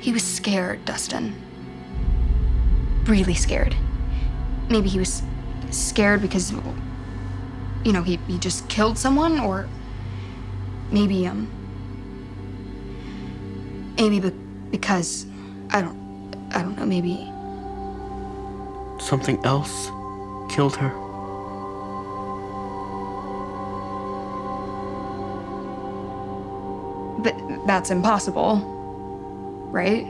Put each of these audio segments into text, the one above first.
He was scared, Dustin. Really scared. Maybe he was scared because, you know, he, he just killed someone, or maybe, um, maybe be- because, I don't, I don't know, maybe. Something else killed her. But that's impossible, right?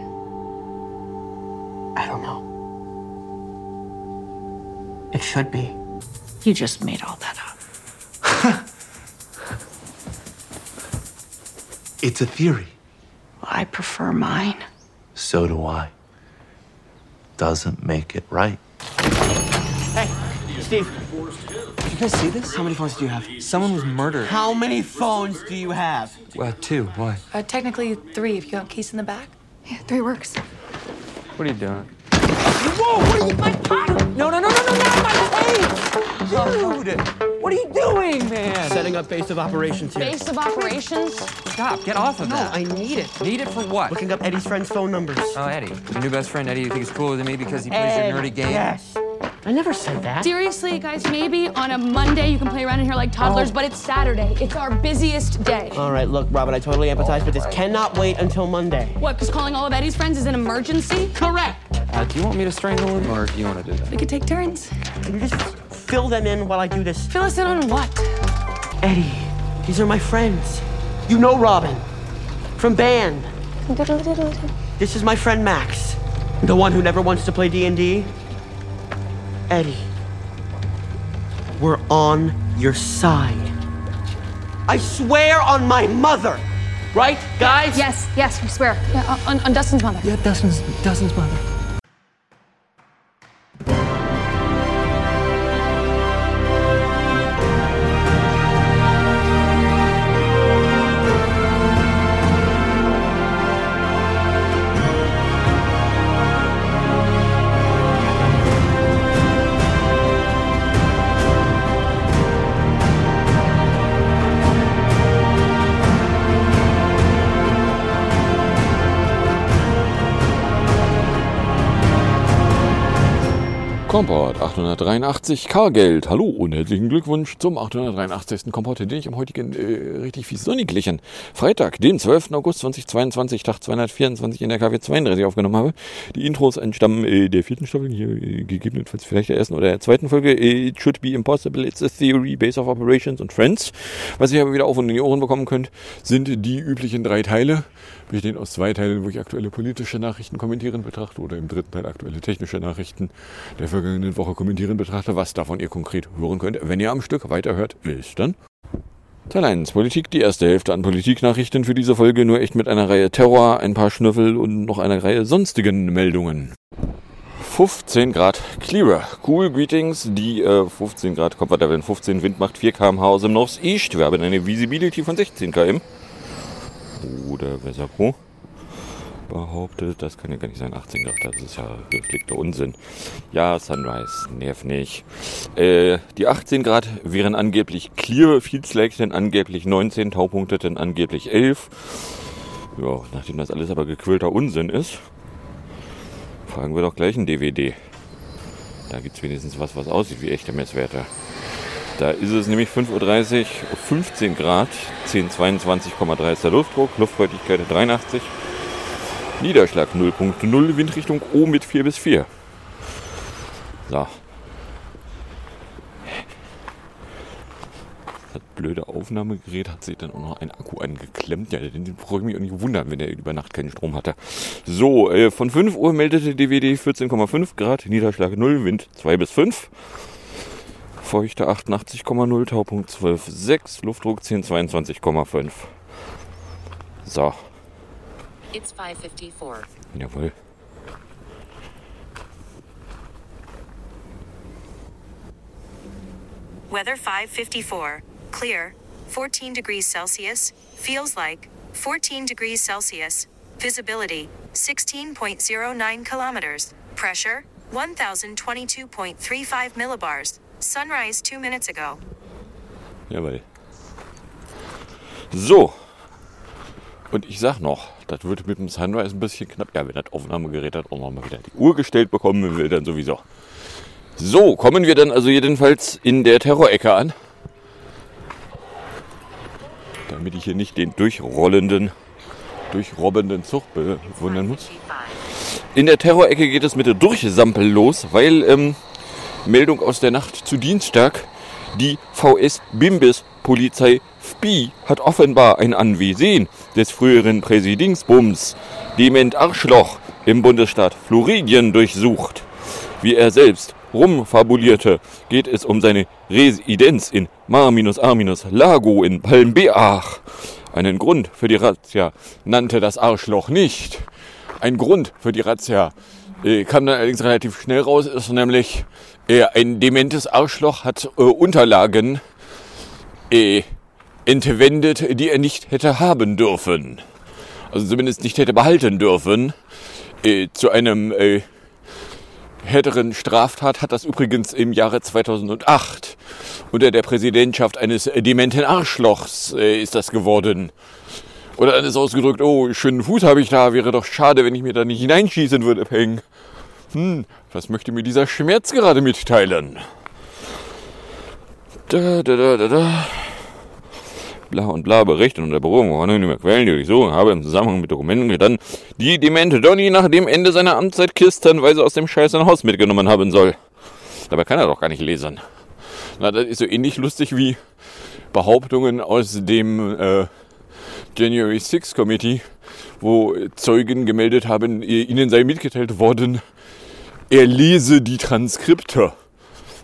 I don't know. It should be. You just made all that up. It's a theory. I prefer mine. So do I. Doesn't make it right. Hey, Steve, Did you guys see this? How many phones do you have? Someone was murdered. how many phones do you have? Well, two. Why? Uh, technically three if you got keys in the back. Yeah, three works. What are you doing? Whoa, what are you, my pocket? No, no, no, no, no, not my tape! Dude! What are you doing, man? Setting up base of operations here. Base of operations. Stop. Get off of No, that. I need it. Need it for what? Looking up Eddie's friends' phone numbers. Oh, Eddie. Your new best friend, Eddie, you think is cooler than me because he plays your nerdy game? Yes. I never said that. Seriously, guys, maybe on a Monday you can play around in here like toddlers, but it's Saturday. It's our busiest day. All right, look, Robin, I totally empathize, but this cannot wait until Monday. What, because calling all of Eddie's friends is an emergency? Correct. Uh, do you want me to strangle him, or do you want to do that? We could take turns. Can you just fill them in while I do this? Fill us in on what? Eddie, these are my friends. You know Robin from band. This is my friend Max, the one who never wants to play D&D. Eddie, we're on your side. I swear on my mother. Right, guys? Yes, yes, we swear. Yeah, on, on Dustin's mother. Yeah, Dustin's, Dustin's mother. Combor 883 Kargeld. Hallo und herzlichen Glückwunsch zum 883. Komport, den ich am heutigen äh, richtig fies sonniglichen Freitag, dem 12. August 2022, Tag 224 in der KW 32 aufgenommen habe. Die Intros entstammen äh, der vierten Staffel, hier äh, gegebenenfalls vielleicht der ersten oder der zweiten Folge. Äh, It should be impossible, it's a theory, base of operations und friends. Was ihr aber wieder auf und in die Ohren bekommen könnt, sind die üblichen drei Teile. Bestehen aus zwei Teilen, wo ich aktuelle politische Nachrichten kommentieren betrachte oder im dritten Teil aktuelle technische Nachrichten der vergangenen Woche kommentieren betrachte, was davon ihr konkret hören könnt. Wenn ihr am Stück weiterhört, ist dann Teil 1 Politik, die erste Hälfte an Politiknachrichten für diese Folge, nur echt mit einer Reihe Terror, ein paar Schnüffel und noch einer Reihe sonstigen Meldungen. 15 Grad clearer. Cool Greetings. Die äh, 15 Grad Comfortable 15 Wind macht 4 km/h aus dem Northeast. Wir haben eine Visibility von 16 km. Oder besser Pro behauptet, das kann ja gar nicht sein, 18 Grad, das ist ja gepflegter Unsinn. Ja, Sunrise, nerv nicht. Äh, die 18 Grad wären angeblich clear, Fields Lake denn angeblich 19, Taupunkte denn angeblich 11. Ja, nachdem das alles aber gequillter Unsinn ist, fragen wir doch gleich ein DVD. Da gibt es wenigstens was, was aussieht wie echte Messwerte. Da ist es nämlich 5.30 Uhr, 15 Grad, 1022,3 ist der Luftdruck, Luftfeuchtigkeit 83, Niederschlag 0.0, Windrichtung O mit 4 bis 4. So. Das blöde Aufnahmegerät hat sich dann auch noch ein Akku angeklemmt. Ja, den brauche ich mich auch nicht wundern, wenn er über Nacht keinen Strom hatte. So, äh, von 5 Uhr meldete DVD 14,5 Grad, Niederschlag 0, Wind 2 bis 5. Feuchte 88,0, Taupunkt 12,6, Luftdruck 1022,5. So, It's 554. jawohl. Weather 554. Clear. 14 degrees Celsius. Feels like 14 degrees Celsius. Visibility 16.09 kilometers. Pressure 1022.35 millibars. Sunrise two minutes ago. Jawohl. So. Und ich sag noch, das wird mit dem Sunrise ein bisschen knapp. Ja, wenn das Aufnahmegerät hat auch noch mal wieder die Uhr gestellt bekommen will, dann sowieso. So, kommen wir dann also jedenfalls in der Terrorecke an. Damit ich hier nicht den durchrollenden, durchrobbenden Zug bewundern muss. In der Terrorecke geht es mit der Durchsampel los, weil ähm, Meldung aus der Nacht zu Dienstag, die VS Bimbis Polizei FBI hat offenbar ein Anwesen des früheren Präsidingsbums, Dement Arschloch, im Bundesstaat Floridien durchsucht. Wie er selbst rumfabulierte, geht es um seine Residenz in Mar-A-Lago in Palmbeach. Einen Grund für die Razzia nannte das Arschloch nicht. Ein Grund für die Razzia äh, kam dann allerdings relativ schnell raus, ist nämlich äh, ein dementes Arschloch hat äh, Unterlagen äh, entwendet, die er nicht hätte haben dürfen. Also zumindest nicht hätte behalten dürfen. Äh, zu einem äh, härteren Straftat hat das übrigens im Jahre 2008 unter der Präsidentschaft eines dementen Arschlochs äh, ist das geworden. Oder ist ausgedrückt, oh, schönen Fuß habe ich da, wäre doch schade, wenn ich mir da nicht hineinschießen würde, Peng. Hm, was möchte mir dieser Schmerz gerade mitteilen? Da, da, da, da, da bla und bla Berichte und der Berufung von anonymer Quellen, die durchsuchen habe im Zusammenhang mit Dokumenten dann die demente Donny nach dem Ende seiner Amtszeit kistenweise aus dem scheißen Haus mitgenommen haben soll. Dabei kann er doch gar nicht lesen. Na, das ist so ähnlich lustig wie Behauptungen aus dem äh, January 6 Committee, wo Zeugen gemeldet haben, ihnen sei mitgeteilt worden, er lese die Transkripte.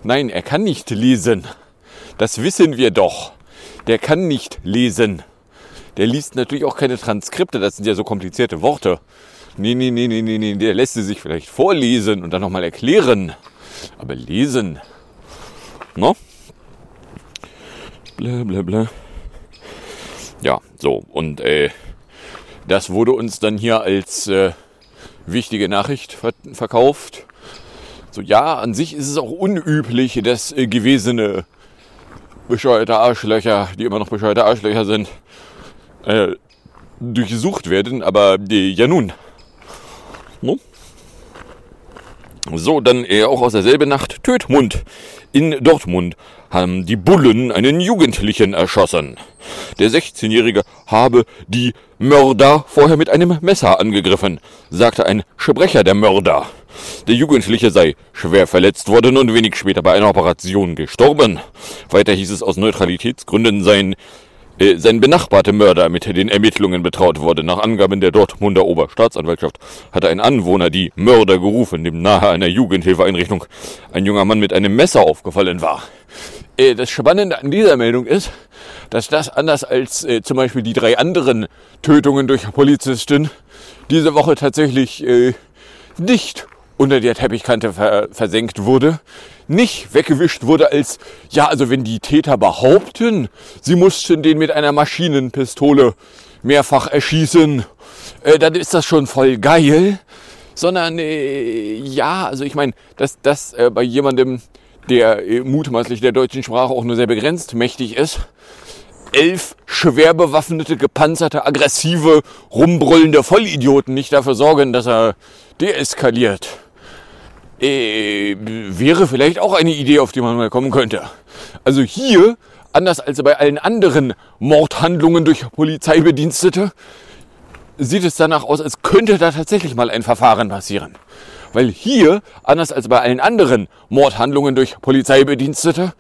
Nein, er kann nicht lesen. Das wissen wir doch der kann nicht lesen. Der liest natürlich auch keine Transkripte, das sind ja so komplizierte Worte. Nee, nee, nee, nee, nee, nee, der lässt sie sich vielleicht vorlesen und dann nochmal erklären. Aber lesen. No? Bla, bla, bla. Ja, so. Und äh, das wurde uns dann hier als äh, wichtige Nachricht ver verkauft. So, ja, an sich ist es auch unüblich, dass äh, gewesene bescheuerte Arschlöcher, die immer noch bescheuerte Arschlöcher sind, äh, durchsucht werden, aber die, ja nun. No? So, dann äh, auch aus derselben Nacht Tötmund. In Dortmund haben die Bullen einen Jugendlichen erschossen. Der 16-Jährige habe die Mörder vorher mit einem Messer angegriffen, sagte ein Sprecher der Mörder. Der Jugendliche sei schwer verletzt worden und wenig später bei einer Operation gestorben. Weiter hieß es aus Neutralitätsgründen sein äh, sein benachbarte Mörder mit den Ermittlungen betraut wurde. Nach Angaben der Dortmunder Oberstaatsanwaltschaft hatte ein Anwohner die Mörder gerufen, dem nahe einer Jugendhilfeeinrichtung ein junger Mann mit einem Messer aufgefallen war. Äh, das Spannende an dieser Meldung ist, dass das anders als äh, zum Beispiel die drei anderen Tötungen durch Polizisten diese Woche tatsächlich äh, nicht unter der Teppichkante ver versenkt wurde, nicht weggewischt wurde als, ja, also wenn die Täter behaupten, sie mussten den mit einer Maschinenpistole mehrfach erschießen, äh, dann ist das schon voll geil, sondern äh, ja, also ich meine, dass das äh, bei jemandem, der äh, mutmaßlich der deutschen Sprache auch nur sehr begrenzt mächtig ist, elf schwer bewaffnete, gepanzerte, aggressive, rumbrüllende Vollidioten nicht dafür sorgen, dass er deeskaliert äh, wäre vielleicht auch eine Idee, auf die man mal kommen könnte. Also hier, anders als bei allen anderen Mordhandlungen durch Polizeibedienstete, sieht es danach aus, als könnte da tatsächlich mal ein Verfahren passieren. Weil hier, anders als bei allen anderen Mordhandlungen durch Polizeibedienstete,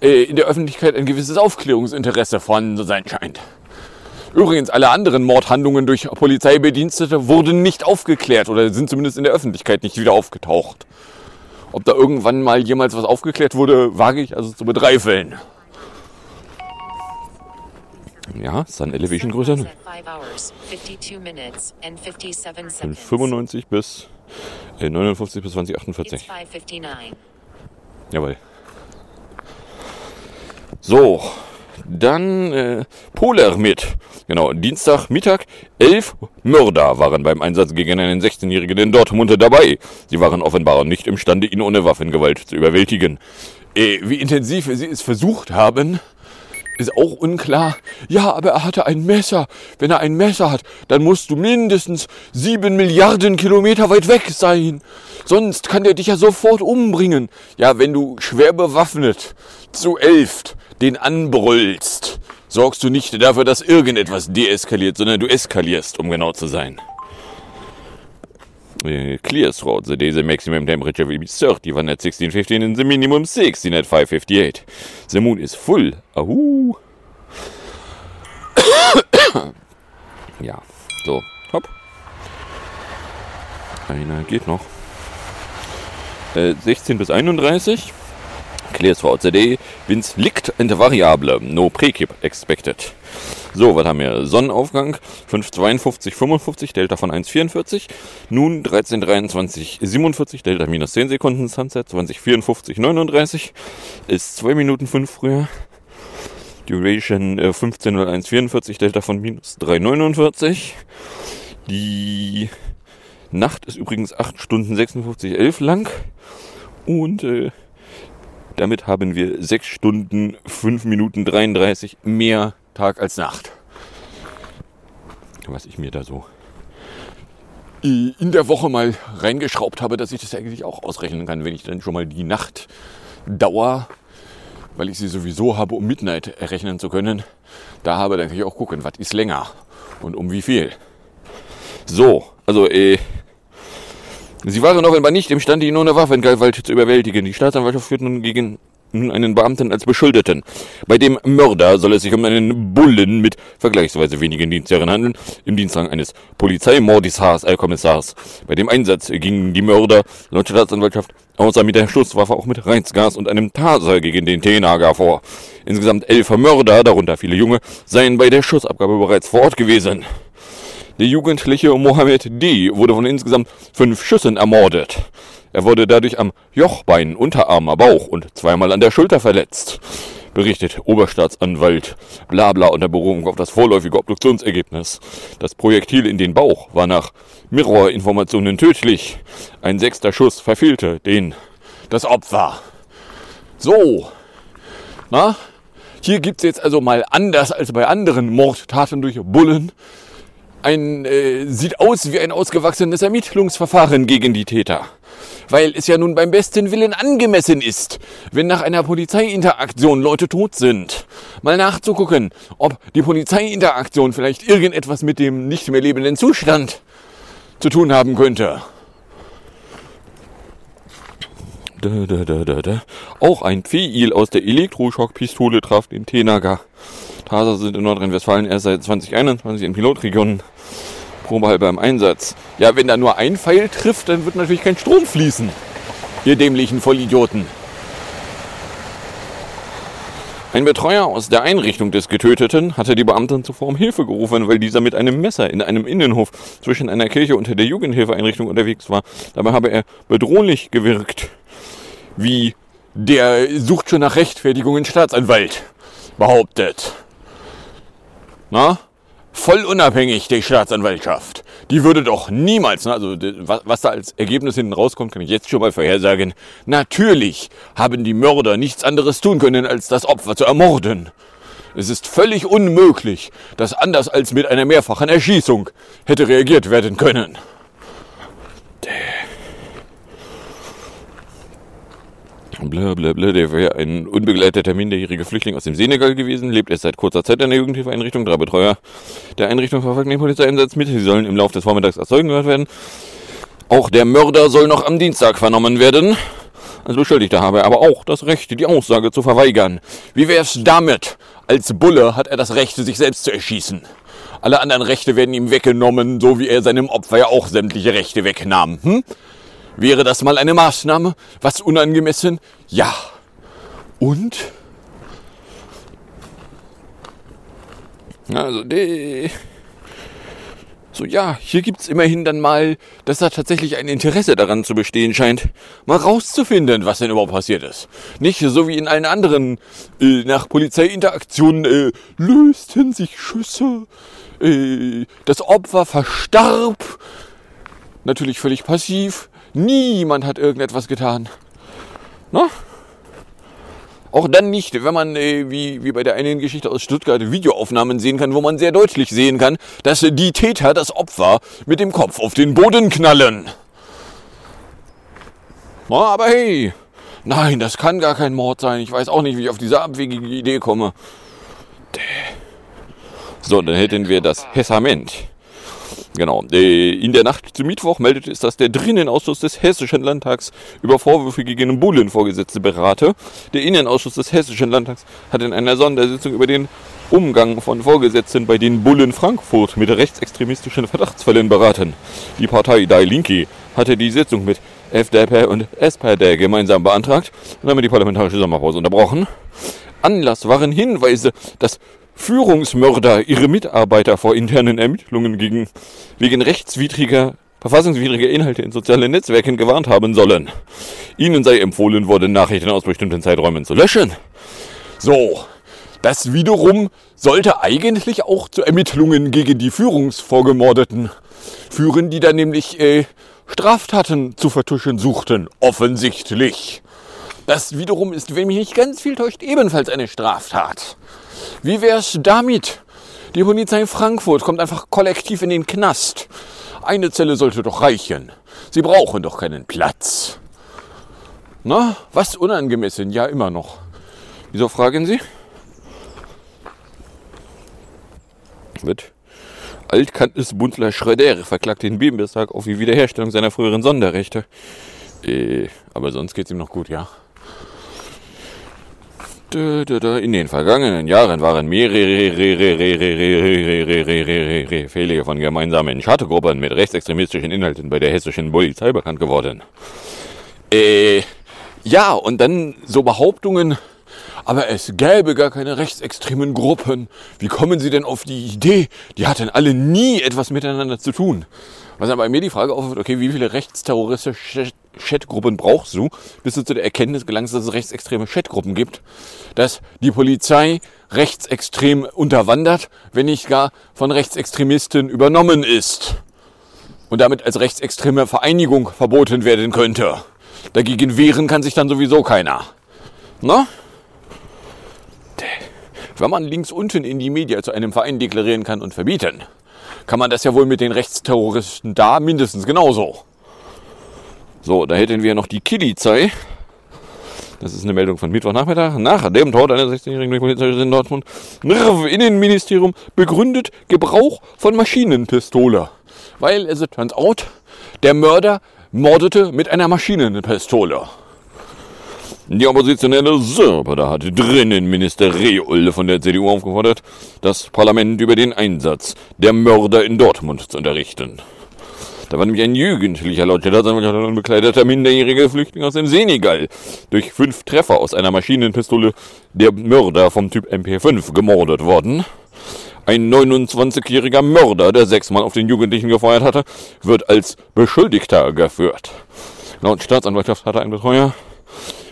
äh, in der Öffentlichkeit ein gewisses Aufklärungsinteresse vorhanden zu sein scheint. Übrigens, alle anderen Mordhandlungen durch Polizeibedienstete wurden nicht aufgeklärt oder sind zumindest in der Öffentlichkeit nicht wieder aufgetaucht. Ob da irgendwann mal jemals was aufgeklärt wurde, wage ich also zu bezweifeln. Ja, Sun Elevation größer. Von 95 bis äh, 59 bis 2048. Jawohl. So, dann äh, Polar mit. Genau, Dienstagmittag. Elf Mörder waren beim Einsatz gegen einen 16-Jährigen in Dortmund dabei. Sie waren offenbar nicht imstande, ihn ohne Waffengewalt zu überwältigen. Äh, wie intensiv sie es versucht haben, ist auch unklar. Ja, aber er hatte ein Messer. Wenn er ein Messer hat, dann musst du mindestens sieben Milliarden Kilometer weit weg sein. Sonst kann der dich ja sofort umbringen. Ja, wenn du schwer bewaffnet zu elft den anbrüllst, sorgst du nicht dafür, dass irgendetwas deeskaliert, sondern du eskalierst, um genau zu sein. Uh, clear throughout the day, the maximum temperature will be 30, one at 1615 and the minimum 16 at 558. The moon is full. Ahu. ja, so, hopp. Einer geht noch. Äh, 16 bis 31. Clear throughout the day. Winds liegt and variable. No precip expected. So, was haben wir? Sonnenaufgang 5,52, 55, Delta von 1,44. Nun 13,23, 47, Delta minus 10 Sekunden, Sunset 20,54, 39. Ist 2 Minuten 5 früher. Duration äh, 15,01, Delta von minus 3,49. Die Nacht ist übrigens 8 Stunden 56, 11 lang. Und äh, damit haben wir 6 Stunden 5 Minuten 33 mehr Tag als Nacht. Was ich mir da so in der Woche mal reingeschraubt habe, dass ich das eigentlich auch ausrechnen kann, wenn ich dann schon mal die Nachtdauer, weil ich sie sowieso habe, um Midnight errechnen zu können, da habe, dann kann ich auch gucken, was ist länger und um wie viel. So, also äh, Sie waren offenbar nicht imstande, ihn ohne Waffengewalt zu überwältigen. Die Staatsanwaltschaft führt nun gegen einen Beamten als Beschuldeten. Bei dem Mörder soll es sich um einen Bullen mit vergleichsweise wenigen Dienstjahren handeln, im Dienstrang eines Polizeimordisars, äh, Kommissars. Bei dem Einsatz gingen die Mörder laut Staatsanwaltschaft außer mit der Schusswaffe auch mit Reizgas und einem Taser gegen den Tenager vor. Insgesamt elf Mörder, darunter viele Junge, seien bei der Schussabgabe bereits vor Ort gewesen. Der jugendliche Mohammed D. wurde von insgesamt fünf Schüssen ermordet. Er wurde dadurch am Jochbein, Unterarm, Bauch und zweimal an der Schulter verletzt, berichtet Oberstaatsanwalt Blabla unter Berufung auf das vorläufige Obduktionsergebnis. Das Projektil in den Bauch war nach Mirror-Informationen tödlich. Ein sechster Schuss verfehlte den das Opfer. So, na, hier gibt's jetzt also mal anders als bei anderen Mordtaten durch Bullen ein äh, sieht aus wie ein ausgewachsenes Ermittlungsverfahren gegen die Täter weil es ja nun beim besten Willen angemessen ist, wenn nach einer Polizeiinteraktion Leute tot sind, mal nachzugucken, ob die Polizeiinteraktion vielleicht irgendetwas mit dem nicht mehr lebenden Zustand zu tun haben könnte. Da, da, da, da, da. Auch ein Pfeil aus der Elektroschockpistole traf den Tenager. Taser sind in Nordrhein-Westfalen erst seit 2021 in Pilotregionen probehalber im Einsatz. Ja, wenn da nur ein Pfeil trifft, dann wird natürlich kein Strom fließen. Ihr dämlichen Vollidioten. Ein Betreuer aus der Einrichtung des Getöteten hatte die Beamten zuvor um Hilfe gerufen, weil dieser mit einem Messer in einem Innenhof zwischen einer Kirche und der Jugendhilfeeinrichtung unterwegs war. Dabei habe er bedrohlich gewirkt. Wie der sucht schon nach Rechtfertigung in Staatsanwalt behauptet. Na? voll unabhängig, die Staatsanwaltschaft. Die würde doch niemals, ne, also was da als Ergebnis hinten rauskommt, kann ich jetzt schon mal vorhersagen. Natürlich haben die Mörder nichts anderes tun können, als das Opfer zu ermorden. Es ist völlig unmöglich, dass anders als mit einer mehrfachen Erschießung hätte reagiert werden können. Blablabla, der wäre ein unbegleiteter minderjähriger Flüchtling aus dem Senegal gewesen, lebt erst seit kurzer Zeit in der Jugendhilfeeinrichtung. Drei Betreuer der Einrichtung verfolgen den Polizeieinsatz mit. Sie sollen im Laufe des Vormittags als Zeugen gehört werden. Auch der Mörder soll noch am Dienstag vernommen werden. Als Beschuldigter habe er aber auch das Recht, die Aussage zu verweigern. Wie wär's damit? Als Bulle hat er das Recht, sich selbst zu erschießen. Alle anderen Rechte werden ihm weggenommen, so wie er seinem Opfer ja auch sämtliche Rechte wegnahm. Hm? Wäre das mal eine Maßnahme? Was unangemessen? Ja. Und? Also, die. So, ja, hier gibt es immerhin dann mal, dass da tatsächlich ein Interesse daran zu bestehen scheint, mal rauszufinden, was denn überhaupt passiert ist. Nicht so wie in allen anderen, äh, nach Polizeiinteraktionen äh, lösten sich Schüsse, äh, das Opfer verstarb, natürlich völlig passiv, Niemand hat irgendetwas getan. Na? Auch dann nicht, wenn man, äh, wie, wie bei der einen Geschichte aus Stuttgart, Videoaufnahmen sehen kann, wo man sehr deutlich sehen kann, dass die Täter das Opfer mit dem Kopf auf den Boden knallen. Na, aber hey, nein, das kann gar kein Mord sein. Ich weiß auch nicht, wie ich auf diese abwegige Idee komme. So, dann hätten wir das Hessament. Genau. Äh, in der Nacht zum Mittwoch meldete es, dass der Drinnenausschuss des Hessischen Landtags über Vorwürfe gegen Bullenvorgesetzte berate. Der Innenausschuss des Hessischen Landtags hat in einer Sondersitzung über den Umgang von Vorgesetzten bei den Bullen Frankfurt mit rechtsextremistischen Verdachtsfällen beraten. Die Partei Die Linke hatte die Sitzung mit FDP und SPD gemeinsam beantragt und damit die parlamentarische Sommerpause unterbrochen. Anlass waren Hinweise, dass Führungsmörder ihre Mitarbeiter vor internen Ermittlungen gegen, wegen rechtswidriger, verfassungswidriger Inhalte in sozialen Netzwerken gewarnt haben sollen. Ihnen sei empfohlen worden, Nachrichten aus bestimmten Zeiträumen zu löschen. So, das wiederum sollte eigentlich auch zu Ermittlungen gegen die Führungsvorgemordeten führen, die dann nämlich äh, Straftaten zu vertuschen suchten, offensichtlich. Das wiederum ist, wenn mich nicht ganz viel täuscht, ebenfalls eine Straftat. Wie wär's damit? Die Polizei Frankfurt kommt einfach kollektiv in den Knast. Eine Zelle sollte doch reichen. Sie brauchen doch keinen Platz. Na, was unangemessen? Ja, immer noch. Wieso fragen Sie? Wird Altkantes Bundler Schröder verklagt den Bundestag auf die Wiederherstellung seiner früheren Sonderrechte. Äh, aber sonst geht's ihm noch gut, ja. In den vergangenen Jahren waren mehrere Fälle von gemeinsamen Schattegruppen mit rechtsextremistischen Inhalten bei der hessischen Polizei bekannt geworden. Äh, ja, und dann so Behauptungen, aber es gäbe gar keine rechtsextremen Gruppen. Wie kommen Sie denn auf die Idee? Die hatten alle nie etwas miteinander zu tun. Was dann bei mir die Frage aufwirft, okay, wie viele rechtsterroristische Chatgruppen brauchst du, bis du zu der Erkenntnis gelangst, dass es rechtsextreme Chatgruppen gibt, dass die Polizei rechtsextrem unterwandert, wenn nicht gar von Rechtsextremisten übernommen ist und damit als rechtsextreme Vereinigung verboten werden könnte. Dagegen wehren kann sich dann sowieso keiner. Na? Wenn man links unten in die Media zu einem Verein deklarieren kann und verbieten, kann man das ja wohl mit den Rechtsterroristen da mindestens genauso. So, da hätten wir noch die Killizei. Das ist eine Meldung von Mittwochnachmittag. Nach dem Tod einer 16-jährigen durch Polizei in Dortmund. Innenministerium begründet Gebrauch von Maschinenpistole. Weil, es turns out, der Mörder mordete mit einer Maschinenpistole. Die oppositionelle Sörbe hat Drinnenminister Reul von der CDU aufgefordert, das Parlament über den Einsatz der Mörder in Dortmund zu unterrichten. Da war nämlich ein Jugendlicher Staatsanwaltschaft und bekleideter minderjähriger Flüchtling aus dem Senegal durch fünf Treffer aus einer Maschinenpistole der Mörder vom Typ MP5 gemordet worden. Ein 29-jähriger Mörder, der sechsmal auf den Jugendlichen gefeuert hatte, wird als Beschuldigter geführt. Laut Staatsanwaltschaft hatte ein Betreuer,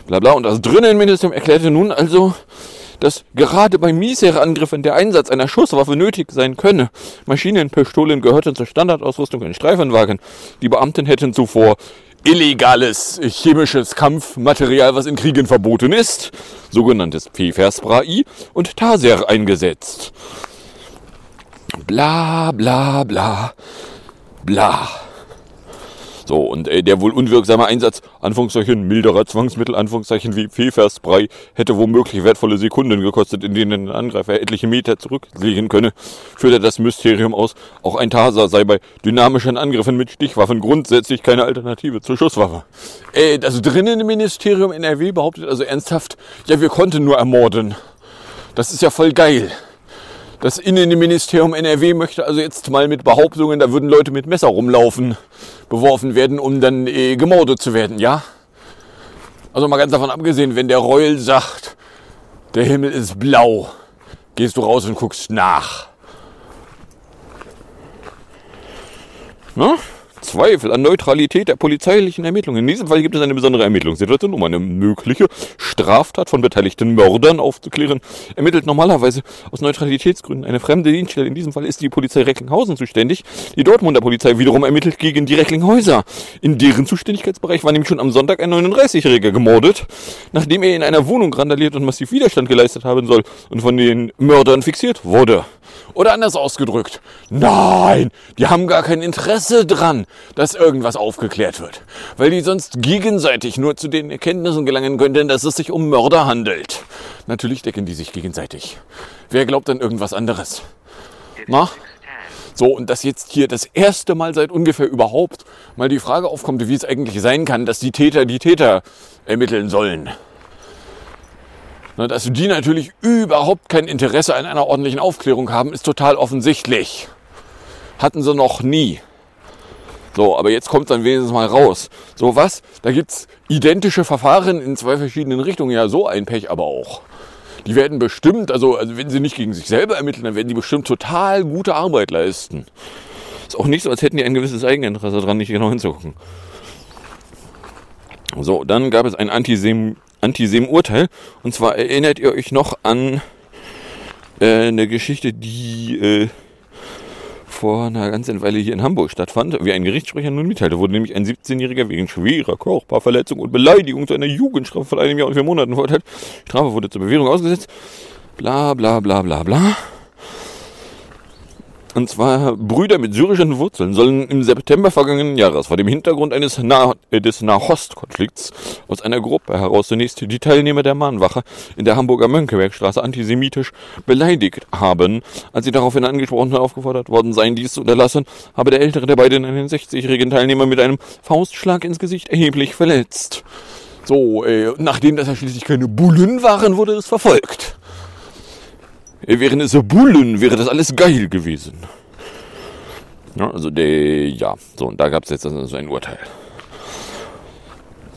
bla bla, und das Drinnenministerium erklärte nun also, dass gerade bei Misere-Angriffen der Einsatz einer Schusswaffe nötig sein könne. Maschinenpistolen gehörten zur Standardausrüstung in Streifenwagen. Die Beamten hätten zuvor illegales chemisches Kampfmaterial, was in Kriegen verboten ist, sogenanntes Pfefferspray und Taser eingesetzt. Bla bla bla bla. So, und äh, der wohl unwirksame Einsatz, Anführungszeichen, milderer Zwangsmittel, Anführungszeichen wie Pfefferspray, hätte womöglich wertvolle Sekunden gekostet, in denen ein Angreifer etliche Meter zurücklegen könne, führte das Mysterium aus, auch ein Taser sei bei dynamischen Angriffen mit Stichwaffen grundsätzlich keine Alternative zur Schusswaffe. Äh, das drinnen Ministerium NRW behauptet also ernsthaft, ja, wir konnten nur ermorden. Das ist ja voll geil. Das Innenministerium NRW möchte also jetzt mal mit Behauptungen, da würden Leute mit Messer rumlaufen, beworfen werden, um dann äh, gemordet zu werden, ja? Also mal ganz davon abgesehen, wenn der Reul sagt, der Himmel ist blau, gehst du raus und guckst nach. Ne? Zweifel an Neutralität der polizeilichen Ermittlungen. In diesem Fall gibt es eine besondere Ermittlungssituation, um eine mögliche Straftat von beteiligten Mördern aufzuklären. Ermittelt normalerweise aus Neutralitätsgründen eine fremde Dienststelle. In diesem Fall ist die Polizei Recklinghausen zuständig. Die Dortmunder Polizei wiederum ermittelt gegen die Recklinghäuser. In deren Zuständigkeitsbereich war nämlich schon am Sonntag ein 39-Jähriger gemordet, nachdem er in einer Wohnung randaliert und massiv Widerstand geleistet haben soll und von den Mördern fixiert wurde. Oder anders ausgedrückt, nein, die haben gar kein Interesse dran, dass irgendwas aufgeklärt wird, weil die sonst gegenseitig nur zu den Erkenntnissen gelangen könnten, dass es sich um Mörder handelt. Natürlich decken die sich gegenseitig. Wer glaubt an irgendwas anderes? Na? So, und dass jetzt hier das erste Mal seit ungefähr überhaupt mal die Frage aufkommt, wie es eigentlich sein kann, dass die Täter die Täter ermitteln sollen. Na, Dass die natürlich überhaupt kein Interesse an einer ordentlichen Aufklärung haben, ist total offensichtlich. Hatten sie noch nie. So, aber jetzt kommt dann wenigstens mal raus. So was? Da gibt's identische Verfahren in zwei verschiedenen Richtungen. Ja, so ein Pech aber auch. Die werden bestimmt, also, also wenn sie nicht gegen sich selber ermitteln, dann werden die bestimmt total gute Arbeit leisten. Ist auch nicht so, als hätten die ein gewisses Eigeninteresse daran, nicht genau hinzugucken. So, dann gab es ein Antisem Antisem-Urteil. Und zwar erinnert ihr euch noch an äh, eine Geschichte, die äh, vor einer ganzen Weile hier in Hamburg stattfand, wie ein Gerichtssprecher nun mitteilte, wurde nämlich ein 17-Jähriger wegen schwerer Körperverletzung und Beleidigung zu einer Jugendstrafe von einem Jahr und vier Monaten verurteilt. Strafe wurde zur Bewährung ausgesetzt. Bla bla bla bla bla. Und zwar Brüder mit syrischen Wurzeln sollen im September vergangenen Jahres vor dem Hintergrund eines nah äh, des Nahost-Konflikts aus einer Gruppe heraus zunächst die Teilnehmer der Mahnwache in der Hamburger Mönckebergstraße antisemitisch beleidigt haben. Als sie daraufhin angesprochen und aufgefordert worden seien, dies zu unterlassen, habe der ältere der beiden einen 60-jährigen Teilnehmer mit einem Faustschlag ins Gesicht erheblich verletzt. So, äh, nachdem das ja schließlich keine Bullen waren, wurde es verfolgt. Wären es Bullen, wäre das alles geil gewesen. Ja, also der, ja, so, und da gab es jetzt also ein Urteil.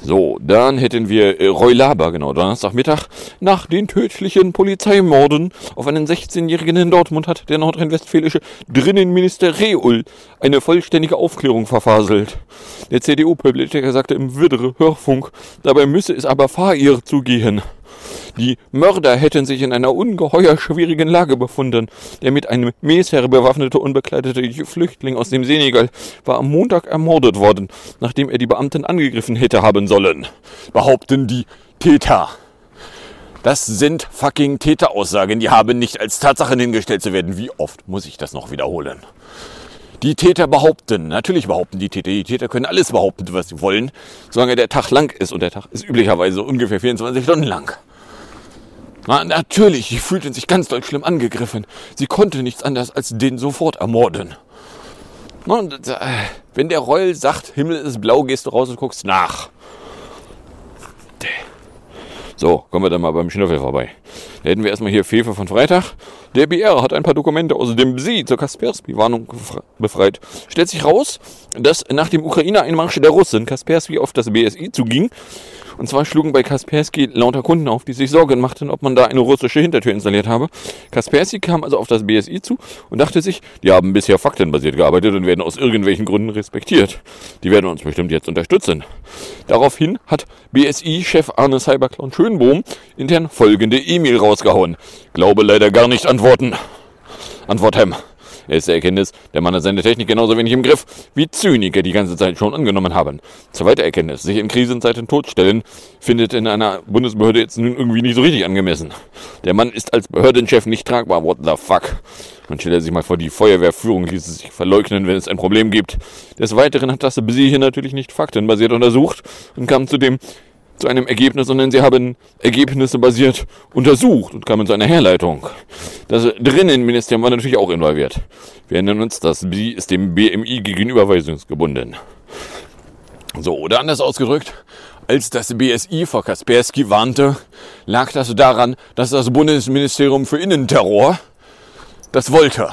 So, dann hätten wir äh, Roy Laber, genau, Donnerstagmittag. Nach den tödlichen Polizeimorden auf einen 16-Jährigen in Dortmund hat der nordrhein-westfälische Drinnenminister Reul eine vollständige Aufklärung verfaselt. Der CDU-Politiker sagte im Widere Hörfunk, dabei müsse es aber fair zugehen. Die Mörder hätten sich in einer ungeheuer schwierigen Lage befunden. Der mit einem Messer bewaffnete unbekleidete Flüchtling aus dem Senegal war am Montag ermordet worden, nachdem er die Beamten angegriffen hätte haben sollen. Behaupten die Täter. Das sind fucking Täteraussagen, die haben nicht als Tatsachen hingestellt zu werden. Wie oft muss ich das noch wiederholen? Die Täter behaupten, natürlich behaupten die Täter, die Täter können alles behaupten, was sie wollen, solange der Tag lang ist. Und der Tag ist üblicherweise ungefähr 24 Stunden lang. Na, natürlich, sie fühlten sich ganz doll schlimm angegriffen. Sie konnte nichts anderes als den sofort ermorden. Na, äh, wenn der Reul sagt, Himmel ist blau, gehst du raus und guckst nach. So, kommen wir dann mal beim Schnüffel vorbei. Da hätten wir erstmal hier Fefe von Freitag. Der BR hat ein paar Dokumente aus dem Sie zur Kaspersky-Warnung befreit. Stellt sich raus, dass nach dem Ukraine-Einmarsch der Russen Kaspersky auf das BSI zuging und zwar schlugen bei Kaspersky lauter Kunden auf, die sich Sorgen machten, ob man da eine russische Hintertür installiert habe. Kaspersky kam also auf das BSI zu und dachte sich, die haben bisher faktenbasiert gearbeitet und werden aus irgendwelchen Gründen respektiert. Die werden uns bestimmt jetzt unterstützen. Daraufhin hat BSI-Chef Arne Cyberclown Schönbohm intern folgende E-Mail rausgehauen. Glaube leider gar nicht antworten. Antwort Hem. Erste Erkenntnis, der Mann hat seine Technik genauso wenig im Griff, wie Zyniker die ganze Zeit schon angenommen haben. Zweite Erkenntnis, sich in Krisenzeiten totstellen, findet in einer Bundesbehörde jetzt nun irgendwie nicht so richtig angemessen. Der Mann ist als Behördenchef nicht tragbar, what the fuck. Man stelle sich mal vor, die Feuerwehrführung ließ es sich verleugnen, wenn es ein Problem gibt. Des Weiteren hat das BSI hier natürlich nicht faktenbasiert untersucht und kam zu dem zu einem Ergebnis, sondern sie haben Ergebnisse basiert untersucht und kamen zu einer Herleitung. Das Drinnenministerium war natürlich auch involviert. Wir erinnern uns, das BI ist dem BMI gegenüberweisungsgebunden. So, oder anders ausgedrückt, als das BSI vor Kaspersky warnte, lag das daran, dass das Bundesministerium für Innenterror das wollte.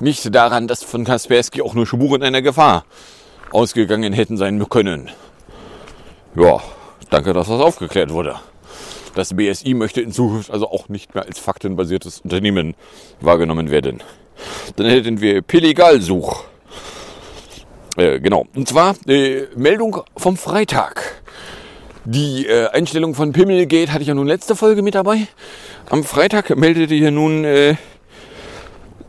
Nicht daran, dass von Kaspersky auch nur Spuren einer Gefahr ausgegangen hätten sein können. Ja, Danke, dass das aufgeklärt wurde. Das BSI möchte in Zukunft also auch nicht mehr als faktenbasiertes Unternehmen wahrgenommen werden. Dann hätten wir Pelegalsuch. Äh, genau. Und zwar äh, Meldung vom Freitag. Die äh, Einstellung von Pimmelgate hatte ich ja nun letzte Folge mit dabei. Am Freitag meldete hier nun äh,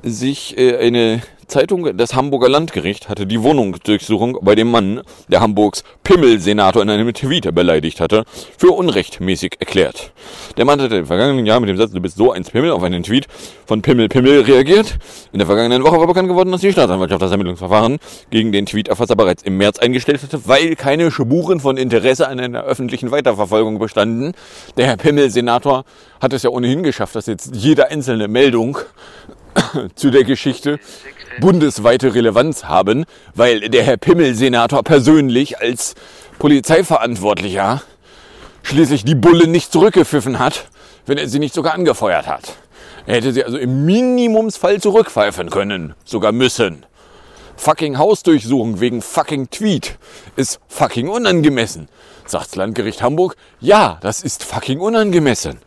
sich äh, eine Zeitung, das Hamburger Landgericht hatte die Wohnungsdurchsuchung bei dem Mann, der Hamburgs Pimmelsenator in einem Tweet beleidigt hatte, für unrechtmäßig erklärt. Der Mann hatte im vergangenen Jahr mit dem Satz, du bist so eins Pimmel, auf einen Tweet von Pimmel Pimmel reagiert. In der vergangenen Woche war bekannt geworden, dass die Staatsanwaltschaft das Ermittlungsverfahren gegen den Tweet-Erfasser bereits im März eingestellt hatte, weil keine Spuren von Interesse an einer öffentlichen Weiterverfolgung bestanden. Der Herr Pimmel-Senator hat es ja ohnehin geschafft, dass jetzt jede einzelne Meldung zu der Geschichte bundesweite Relevanz haben, weil der Herr Pimmel-Senator persönlich als Polizeiverantwortlicher schließlich die Bulle nicht zurückgepfiffen hat, wenn er sie nicht sogar angefeuert hat. Er hätte sie also im Minimumsfall zurückpfeifen können, sogar müssen. Fucking Hausdurchsuchung wegen fucking Tweet ist fucking unangemessen. Sagt das Landgericht Hamburg, ja, das ist fucking unangemessen.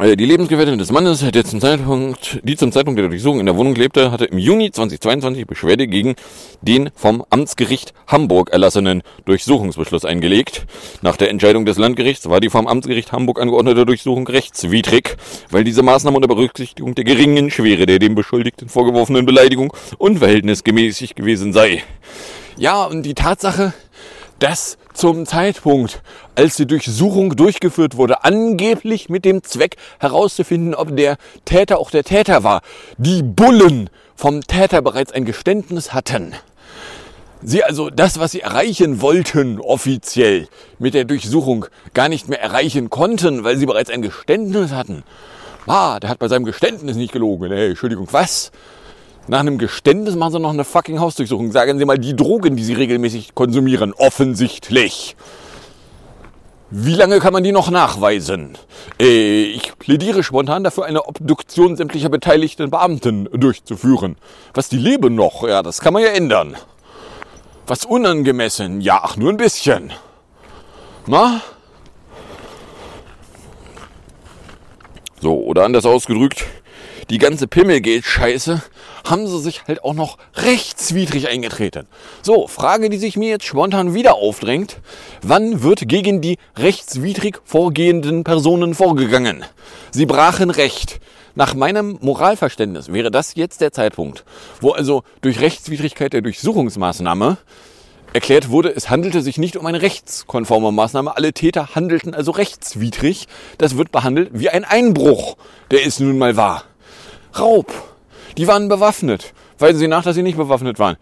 Äh, Die Lebensgefährtin des Mannes, der zum Zeitpunkt, die zum Zeitpunkt der Durchsuchung in der Wohnung lebte, hatte im Juni 2022 Beschwerde gegen den vom Amtsgericht Hamburg erlassenen Durchsuchungsbeschluss eingelegt. Nach der Entscheidung des Landgerichts war die vom Amtsgericht Hamburg angeordnete Durchsuchung rechtswidrig, weil diese Maßnahme unter Berücksichtigung der geringen Schwere der dem Beschuldigten vorgeworfenen Beleidigung unverhältnismäßig gewesen sei. Ja, und die Tatsache, dass zum Zeitpunkt, als die Durchsuchung durchgeführt wurde, angeblich mit dem Zweck herauszufinden, ob der Täter auch der Täter war, die Bullen vom Täter bereits ein Geständnis hatten. Sie also das, was sie erreichen wollten, offiziell mit der Durchsuchung gar nicht mehr erreichen konnten, weil sie bereits ein Geständnis hatten. Ah, der hat bei seinem Geständnis nicht gelogen. Hey, Entschuldigung, was? Nach einem Geständnis machen sie noch eine fucking Hausdurchsuchung. Sagen Sie mal die Drogen, die Sie regelmäßig konsumieren. Offensichtlich. Wie lange kann man die noch nachweisen? Äh, ich plädiere spontan dafür, eine Obduktion sämtlicher beteiligten Beamten durchzuführen. Was, die leben noch? Ja, das kann man ja ändern. Was unangemessen? Ja, ach, nur ein bisschen. Na? So, oder anders ausgedrückt, die ganze Pimmelgeld-Scheiße haben sie sich halt auch noch rechtswidrig eingetreten. So, Frage, die sich mir jetzt spontan wieder aufdrängt. Wann wird gegen die rechtswidrig vorgehenden Personen vorgegangen? Sie brachen Recht. Nach meinem Moralverständnis wäre das jetzt der Zeitpunkt, wo also durch Rechtswidrigkeit der Durchsuchungsmaßnahme erklärt wurde, es handelte sich nicht um eine rechtskonforme Maßnahme. Alle Täter handelten also rechtswidrig. Das wird behandelt wie ein Einbruch, der ist nun mal wahr. Raub. Die waren bewaffnet. Weisen Sie nach, dass sie nicht bewaffnet waren.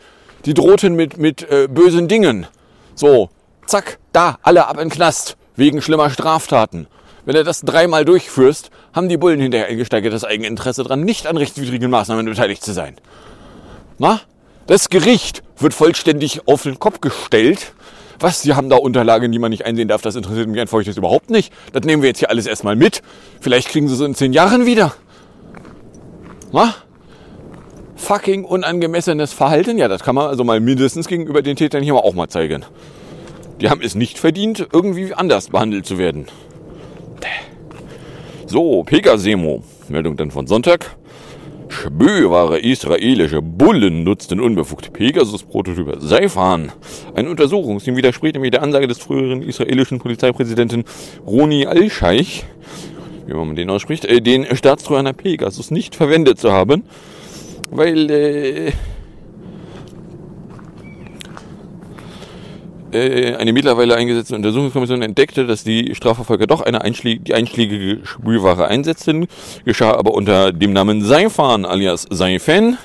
Die drohten mit, mit äh, bösen Dingen. So, zack, da, alle ab in den Knast. Wegen schlimmer Straftaten. Wenn du das dreimal durchführst, haben die Bullen hinterher ein gesteigertes Eigeninteresse dran, nicht an rechtswidrigen Maßnahmen beteiligt zu sein. Na? Das Gericht wird vollständig auf den Kopf gestellt. Was, Sie haben da Unterlagen, die man nicht einsehen darf, das interessiert mich ein Feuchtes überhaupt nicht. Das nehmen wir jetzt hier alles erstmal mit. Vielleicht kriegen Sie es in zehn Jahren wieder. Na? Fucking unangemessenes Verhalten, ja, das kann man also mal mindestens gegenüber den Tätern hier auch mal zeigen. Die haben es nicht verdient, irgendwie anders behandelt zu werden. So, Pegasemo. Meldung dann von Sonntag. Spürbare israelische Bullen nutzten unbefugt Pegasus-Prototype Seifan. Ein Untersuchungsteam widerspricht nämlich der Ansage des früheren israelischen Polizeipräsidenten Roni Al-Scheich, wie man den ausspricht, äh, den Staatstrojaner Pegasus nicht verwendet zu haben, weil äh, äh, eine mittlerweile eingesetzte Untersuchungskommission entdeckte, dass die Strafverfolger doch eine einschläg die einschlägige Sprühware einsetzten, geschah aber unter dem Namen Seifan alias Seifen,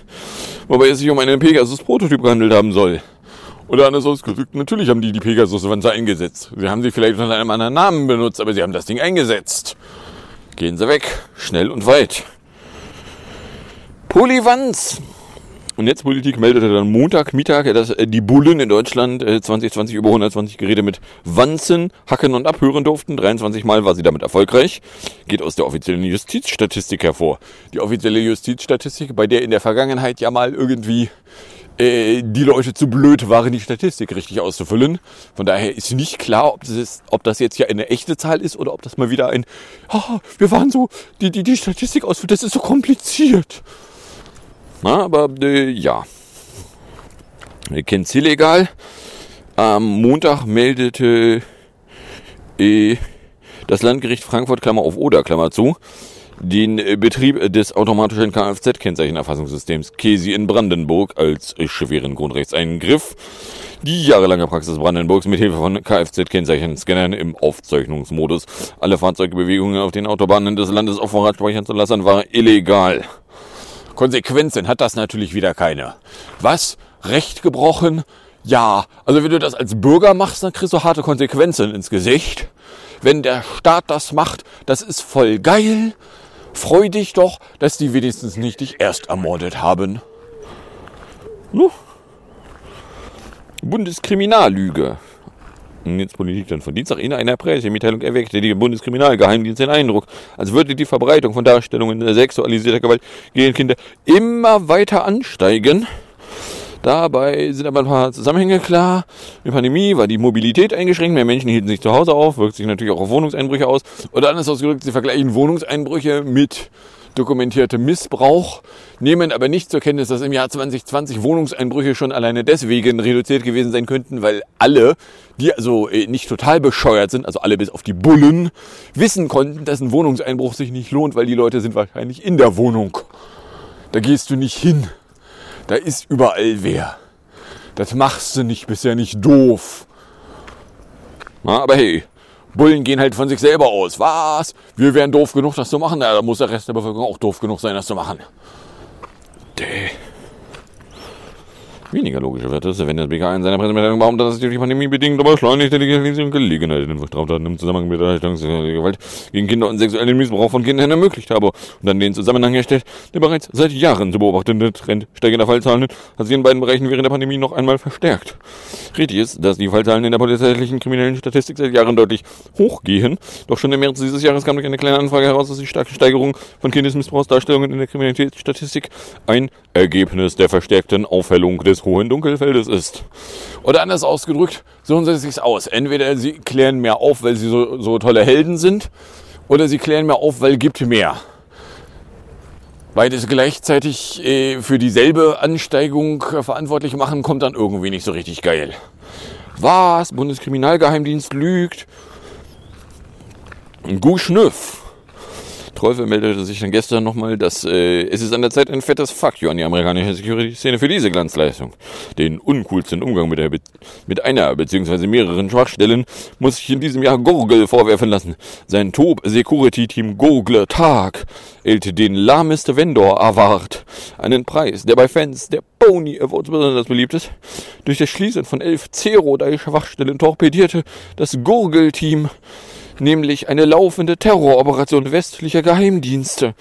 wobei es sich um einen Pegasus-Prototyp gehandelt haben soll. Oder anders ausgedrückt, natürlich haben die die Pegasus-Wanze eingesetzt. Sie haben sie vielleicht unter einem anderen Namen benutzt, aber sie haben das Ding eingesetzt. Gehen Sie weg, schnell und weit. Polyvanz. Und Netzpolitik meldete dann Montag, Mittag, dass äh, die Bullen in Deutschland äh, 2020 über 120 Geräte mit Wanzen hacken und abhören durften. 23 Mal war sie damit erfolgreich. Geht aus der offiziellen Justizstatistik hervor. Die offizielle Justizstatistik, bei der in der Vergangenheit ja mal irgendwie äh, die Leute zu blöd waren, die Statistik richtig auszufüllen. Von daher ist nicht klar, ob das, ist, ob das jetzt hier eine echte Zahl ist oder ob das mal wieder ein, oh, wir waren so, die, die, die Statistik ausfüllen, das ist so kompliziert. Na, aber äh, ja. Ihr kennt es illegal. Am Montag meldete äh, das Landgericht Frankfurt, Klammer auf Oder, Klammer zu, den äh, Betrieb des automatischen Kfz-Kennzeichenerfassungssystems KESI in Brandenburg als schweren Grundrechtseingriff. Die jahrelange Praxis Brandenburgs mit Hilfe von Kfz-Kennzeichenscannern im Aufzeichnungsmodus alle Fahrzeugbewegungen auf den Autobahnen des Landes auf Vorrat speichern zu lassen, war illegal. Konsequenzen hat das natürlich wieder keine. Was? Recht gebrochen? Ja. Also wenn du das als Bürger machst, dann kriegst du harte Konsequenzen ins Gesicht. Wenn der Staat das macht, das ist voll geil. Freu dich doch, dass die wenigstens nicht dich erst ermordet haben. Nu. Bundeskriminallüge. Netzpolitik dann von Dienstag in einer Pressemitteilung erweckte die Bundeskriminalgeheimdienst den Eindruck, als würde die Verbreitung von Darstellungen sexualisierter Gewalt gegen Kinder immer weiter ansteigen. Dabei sind aber ein paar Zusammenhänge klar. Die Pandemie war die Mobilität eingeschränkt, mehr Menschen hielten sich zu Hause auf, wirkt sich natürlich auch auf Wohnungseinbrüche aus. Oder anders ausgedrückt, sie vergleichen Wohnungseinbrüche mit dokumentiertem Missbrauch, nehmen aber nicht zur Kenntnis, dass im Jahr 2020 Wohnungseinbrüche schon alleine deswegen reduziert gewesen sein könnten, weil alle, die also äh, nicht total bescheuert sind, also alle bis auf die Bullen, wissen konnten, dass ein Wohnungseinbruch sich nicht lohnt, weil die Leute sind wahrscheinlich in der Wohnung. Da gehst du nicht hin. Da ist überall wer. Das machst du nicht, bist ja nicht doof. Na, aber hey, Bullen gehen halt von sich selber aus. Was? Wir wären doof genug, das zu machen? Da muss der Rest der Bevölkerung auch doof genug sein, das zu machen. Däh. Weniger logische wird es, wenn das BKA in seiner Pressemitteilung behauptet, dass es durch die Pandemie bedingt aber beschleunigte Legalisierung Gelegenheiten für Straftaten im Zusammenhang mit der Gewalt gegen Kinder und sexuellen Missbrauch von Kindern ermöglicht habe und dann den Zusammenhang herstellt, der bereits seit Jahren zu beobachtende Trend steigender Fallzahlen hat sich in beiden Bereichen während der Pandemie noch einmal verstärkt. Richtig ist, dass die Fallzahlen in der polizeilichen kriminellen Statistik seit Jahren deutlich hochgehen, doch schon im März dieses Jahres kam durch eine kleine Anfrage heraus, dass die starke Steigerung von Kindesmissbrauchsdarstellungen in der Kriminalitätsstatistik ein Ergebnis der verstärkten Aufhellung des hohen Dunkelfeldes ist. Oder anders ausgedrückt, so sieht es sich aus. Entweder sie klären mehr auf, weil sie so, so tolle Helden sind, oder sie klären mehr auf, weil gibt mehr. Beides gleichzeitig äh, für dieselbe Ansteigung äh, verantwortlich machen, kommt dann irgendwie nicht so richtig geil. Was? Bundeskriminalgeheimdienst lügt. Guschnüff. Teufel meldete sich dann gestern nochmal, dass äh, es ist an der Zeit ein fettes Fuck you an die amerikanische Security-Szene für diese Glanzleistung. Den uncoolsten Umgang mit, der Be mit einer bzw. mehreren Schwachstellen muss sich in diesem Jahr Gurgel vorwerfen lassen. Sein Top-Security-Team Gurgle Tag älte den lahmeste Vendor Award, einen Preis, der bei Fans der Pony Awards besonders beliebt ist. Durch das Schließen von elf Zero-Schwachstellen torpedierte das Gurgel-Team nämlich eine laufende Terroroperation westlicher Geheimdienste.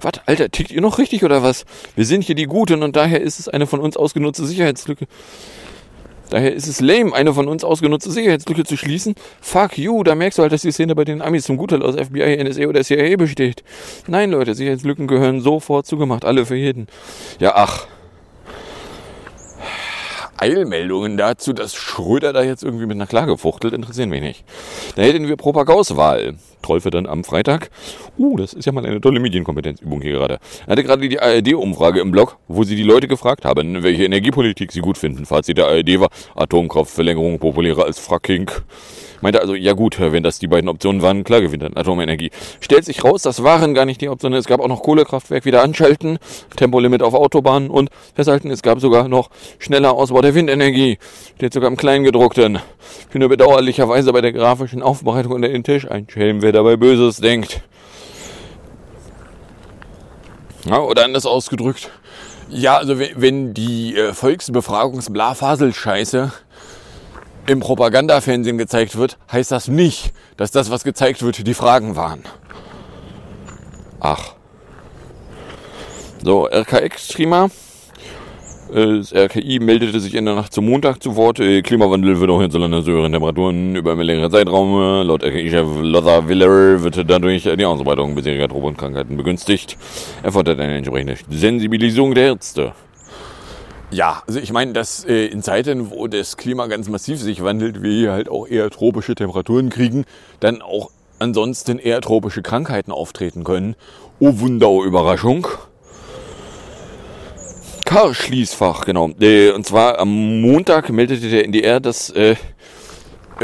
Was, Alter, tickt ihr noch richtig oder was? Wir sind hier die Guten und daher ist es eine von uns ausgenutzte Sicherheitslücke. Daher ist es lame, eine von uns ausgenutzte Sicherheitslücke zu schließen. Fuck you, da merkst du halt, dass die Szene bei den Amis zum Gutteil aus FBI, NSA oder CIA besteht. Nein, Leute, Sicherheitslücken gehören sofort zugemacht, alle für jeden. Ja, ach. Eilmeldungen dazu, dass Schröder da jetzt irgendwie mit einer Klage fuchtelt, interessieren mich nicht. Da hätten wir Propagauswahl. Trolfe dann am Freitag. Uh, das ist ja mal eine tolle Medienkompetenzübung hier gerade. Er hatte gerade die ARD-Umfrage im Blog, wo sie die Leute gefragt haben, welche Energiepolitik sie gut finden. Fazit der ARD war Atomkraftverlängerung populärer als Fracking. Meinte also, ja gut, wenn das die beiden Optionen waren, klar gewinnt dann Atomenergie. Stellt sich raus, das waren gar nicht die Optionen. Es gab auch noch Kohlekraftwerk wieder anschalten, Tempolimit auf Autobahnen und festhalten, es gab sogar noch schneller Ausbau der Windenergie. Steht sogar im Kleingedruckten. Ich nur bedauerlicherweise bei der grafischen Aufbereitung unter den Tisch. Ein Schelm, wer dabei Böses denkt. Ja, oder anders ausgedrückt. Ja, also wenn die äh, Volksbefragungs-Blafasel-Scheiße im Propagandafernsehen gezeigt wird, heißt das nicht, dass das, was gezeigt wird, die Fragen waren. Ach. So, RKX-Streamer. Das RKI meldete sich in der Nacht zum Montag zu Wort. Klimawandel wird auch hierzulande zu höheren Temperaturen über einen längeren Zeitraum. Laut RKI-Chef Lothar Willer wird dadurch die Ausbreitung bisheriger Tropenkrankheiten begünstigt. Er fordert eine entsprechende Sensibilisierung der Ärzte. Ja, also ich meine, dass äh, in Zeiten, wo das Klima ganz massiv sich wandelt, wir halt auch eher tropische Temperaturen kriegen, dann auch ansonsten eher tropische Krankheiten auftreten können. Oh Wunder, oh Überraschung. Car-Schließfach, genau. Äh, und zwar am Montag meldete der NDR, dass äh,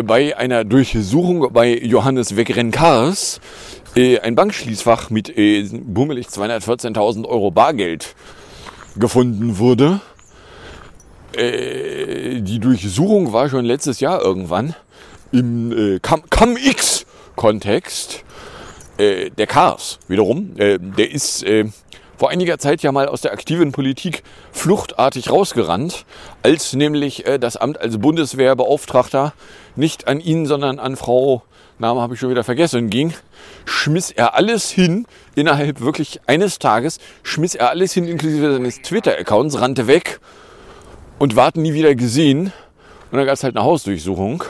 bei einer Durchsuchung bei Johannes Wegrenn-Cars äh, ein Bankschließfach mit äh, bummelig 214.000 Euro Bargeld gefunden wurde. Äh, die Durchsuchung war schon letztes Jahr irgendwann im äh, Cam-X-Kontext. Äh, der Cars wiederum, äh, der ist äh, vor einiger Zeit ja mal aus der aktiven Politik fluchtartig rausgerannt, als nämlich äh, das Amt als Bundeswehrbeauftragter nicht an ihn, sondern an Frau, Name habe ich schon wieder vergessen, ging, schmiss er alles hin, innerhalb wirklich eines Tages, schmiss er alles hin, inklusive seines Twitter-Accounts, rannte weg und warten nie wieder gesehen. Und dann gab es halt eine Hausdurchsuchung.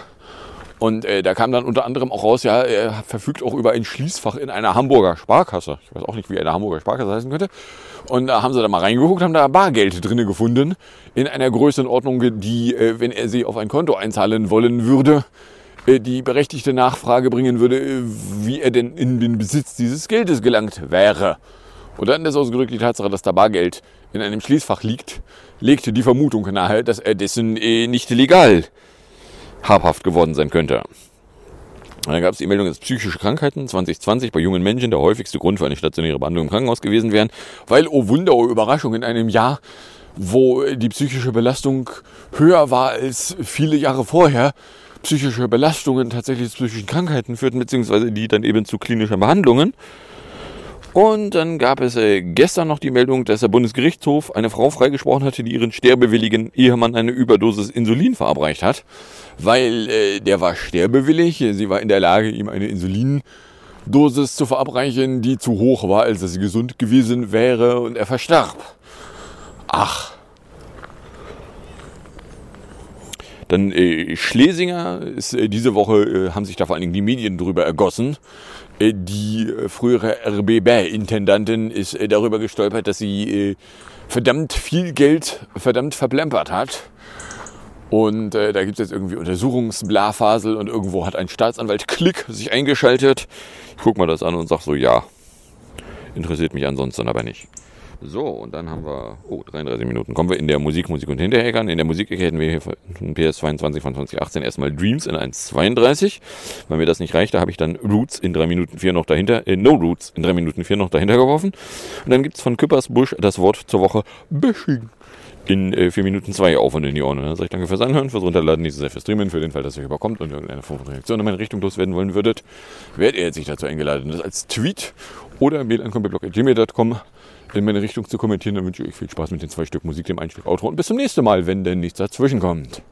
Und äh, da kam dann unter anderem auch raus, ja, er verfügt auch über ein Schließfach in einer Hamburger Sparkasse. Ich weiß auch nicht, wie eine Hamburger Sparkasse heißen könnte. Und da haben sie da mal reingeguckt, haben da Bargeld drinne gefunden. In einer Größenordnung, die, äh, wenn er sie auf ein Konto einzahlen wollen würde, äh, die berechtigte Nachfrage bringen würde, äh, wie er denn in den Besitz dieses Geldes gelangt wäre. Und dann ist ausgedrückt die Tatsache, dass da Bargeld in einem Schließfach liegt, legte die Vermutung nahe, dass er dessen äh, nicht legal habhaft geworden sein könnte. Dann gab es die Meldung, dass psychische Krankheiten 2020 bei jungen Menschen der häufigste Grund für eine stationäre Behandlung im Krankenhaus gewesen wären, weil, oh Wunder, oh Überraschung, in einem Jahr, wo die psychische Belastung höher war als viele Jahre vorher, psychische Belastungen tatsächlich zu psychischen Krankheiten führten, beziehungsweise die dann eben zu klinischen Behandlungen. Und dann gab es äh, gestern noch die Meldung, dass der Bundesgerichtshof eine Frau freigesprochen hatte, die ihren sterbewilligen Ehemann eine Überdosis Insulin verabreicht hat, weil äh, der war sterbewillig. Sie war in der Lage, ihm eine Insulindosis zu verabreichen, die zu hoch war, als dass sie gesund gewesen wäre und er verstarb. Ach. Dann äh, Schlesinger ist äh, diese Woche äh, haben sich da vor allen Dingen die Medien drüber ergossen. Äh, die äh, frühere RBB-Intendantin ist darüber gestolpert, dass sie verdammt viel Geld verdammt verplempert hat. Und äh, da gibt es jetzt irgendwie Untersuchungsblafasel und irgendwo hat ein Staatsanwalt Klick sich eingeschaltet. Ich guck mal das an und sag so, ja. Interessiert mich ansonsten aber nicht. So, und dann haben wir, oh, 33 Minuten. Kommen wir in der Musik, Musik und Hintereckern. In der Musikecke hätten wir hier von PS22 von 2018 erstmal Dreams in 1,32. Weil mir das nicht reicht, da habe ich dann Roots in 3 Minuten 4 noch dahinter, äh, No Roots in 3 Minuten 4 noch dahinter geworfen. Und dann gibt's von Küppers Busch das Wort zur Woche Bashing in äh, 4 Minuten 2 auf und in die Ohren. Und dann sage ich danke fürs Anhören, fürs Runterladen, so sehr fürs Streamen, für den Fall, dass ihr überkommt und irgendeine Form von Reaktion in meine Richtung loswerden wollen würdet. Werdet ihr jetzt nicht dazu eingeladen, das als Tweet oder Mail an komplett.gmail.com in meine Richtung zu kommentieren. Dann wünsche ich euch viel Spaß mit den zwei Stück Musik, dem ein Stück Outro und bis zum nächsten Mal, wenn denn nichts dazwischen kommt.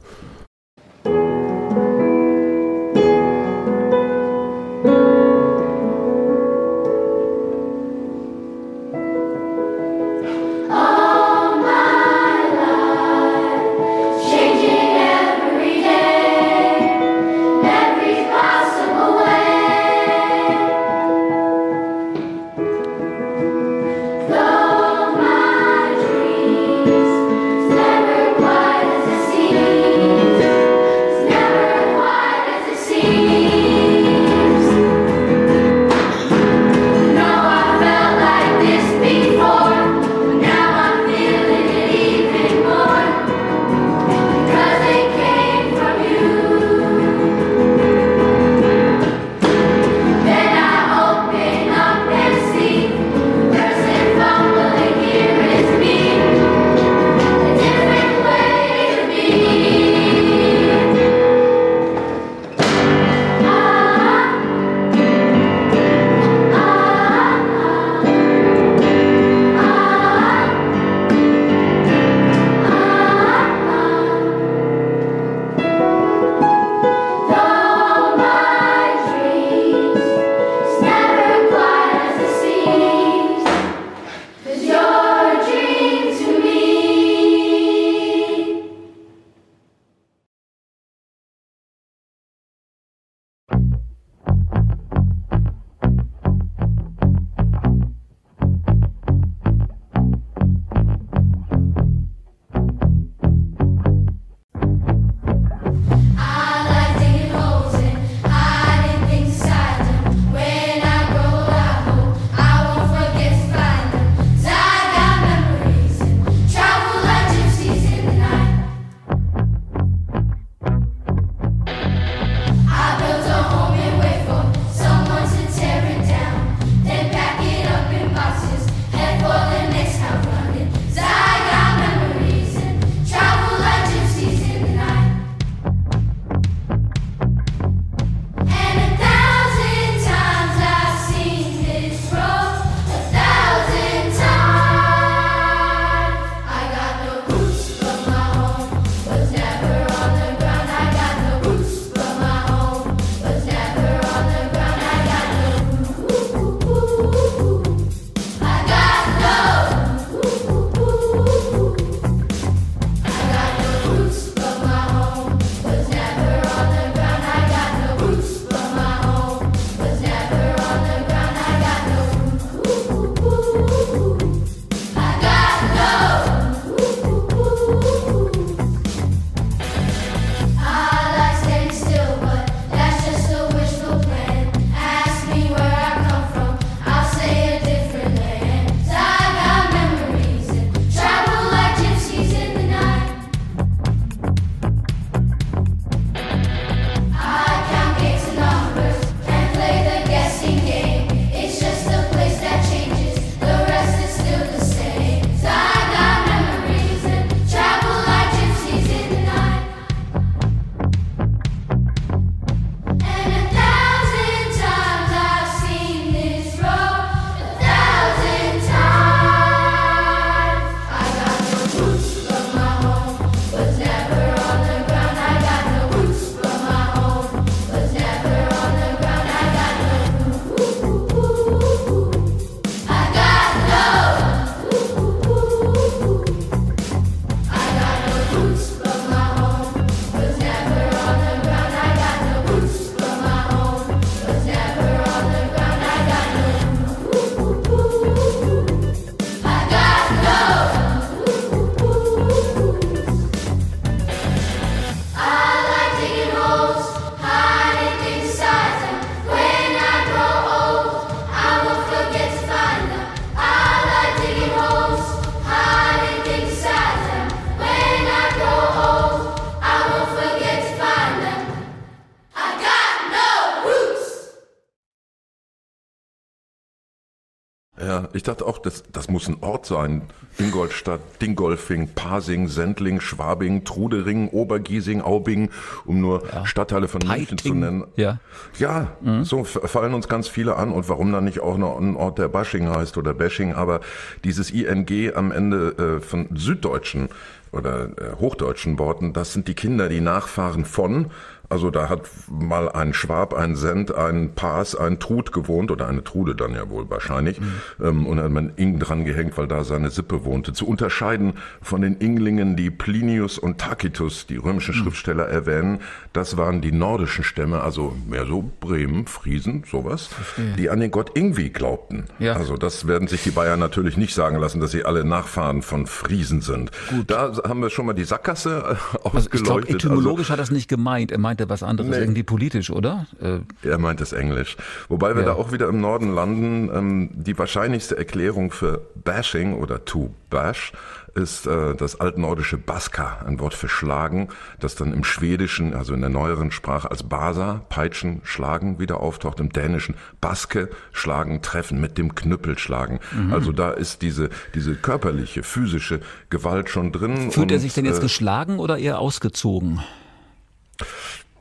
Ich dachte auch, das, das muss ein Ort sein. Ingolstadt, Dingolfing, Pasing, Sendling, Schwabing, Trudering, Obergiesing, Aubing, um nur Stadtteile von München zu nennen. Ja. Ja, so f- fallen uns ganz viele an. Und warum dann nicht auch noch ein Ort, der Bashing heißt oder Bashing? Aber dieses ING am Ende äh, von Süddeutschen oder äh, hochdeutschen Worten, das sind die Kinder, die Nachfahren von. Also da hat mal ein Schwab, ein Send, ein Paas, ein Trud gewohnt oder eine Trude dann ja wohl wahrscheinlich ähm, und hat man Ing dran gehängt, weil da seine Sippe wohnte. Zu unterscheiden von den Inglingen, die Plinius und Tacitus, die römischen Schriftsteller erwähnen, das waren die nordischen Stämme, also mehr so Bremen, Friesen, sowas, die an den Gott Ingwi glaubten. Ja. Also das werden sich die Bayern natürlich nicht sagen lassen, dass sie alle Nachfahren von Friesen sind. Da haben wir schon mal die Sackgasse äh, Also ich glaube, etymologisch hat er es nicht gemeint. Er meinte was anderes, Nee. irgendwie politisch, oder? Äh, Er meint es Englisch. Wobei wir Ja. da auch wieder im Norden landen. Ähm, die wahrscheinlichste Erklärung für Bashing oder to bash ist äh, das altnordische Baska, ein Wort für schlagen, das dann im Schwedischen, also in der neueren Sprache als Basa, peitschen, schlagen wieder auftaucht, im Dänischen Baske, schlagen, treffen, mit dem Knüppel schlagen. Mhm. Also da ist diese, diese körperliche, physische Gewalt schon drin. fühlt er und, sich denn jetzt äh, geschlagen oder eher ausgezogen?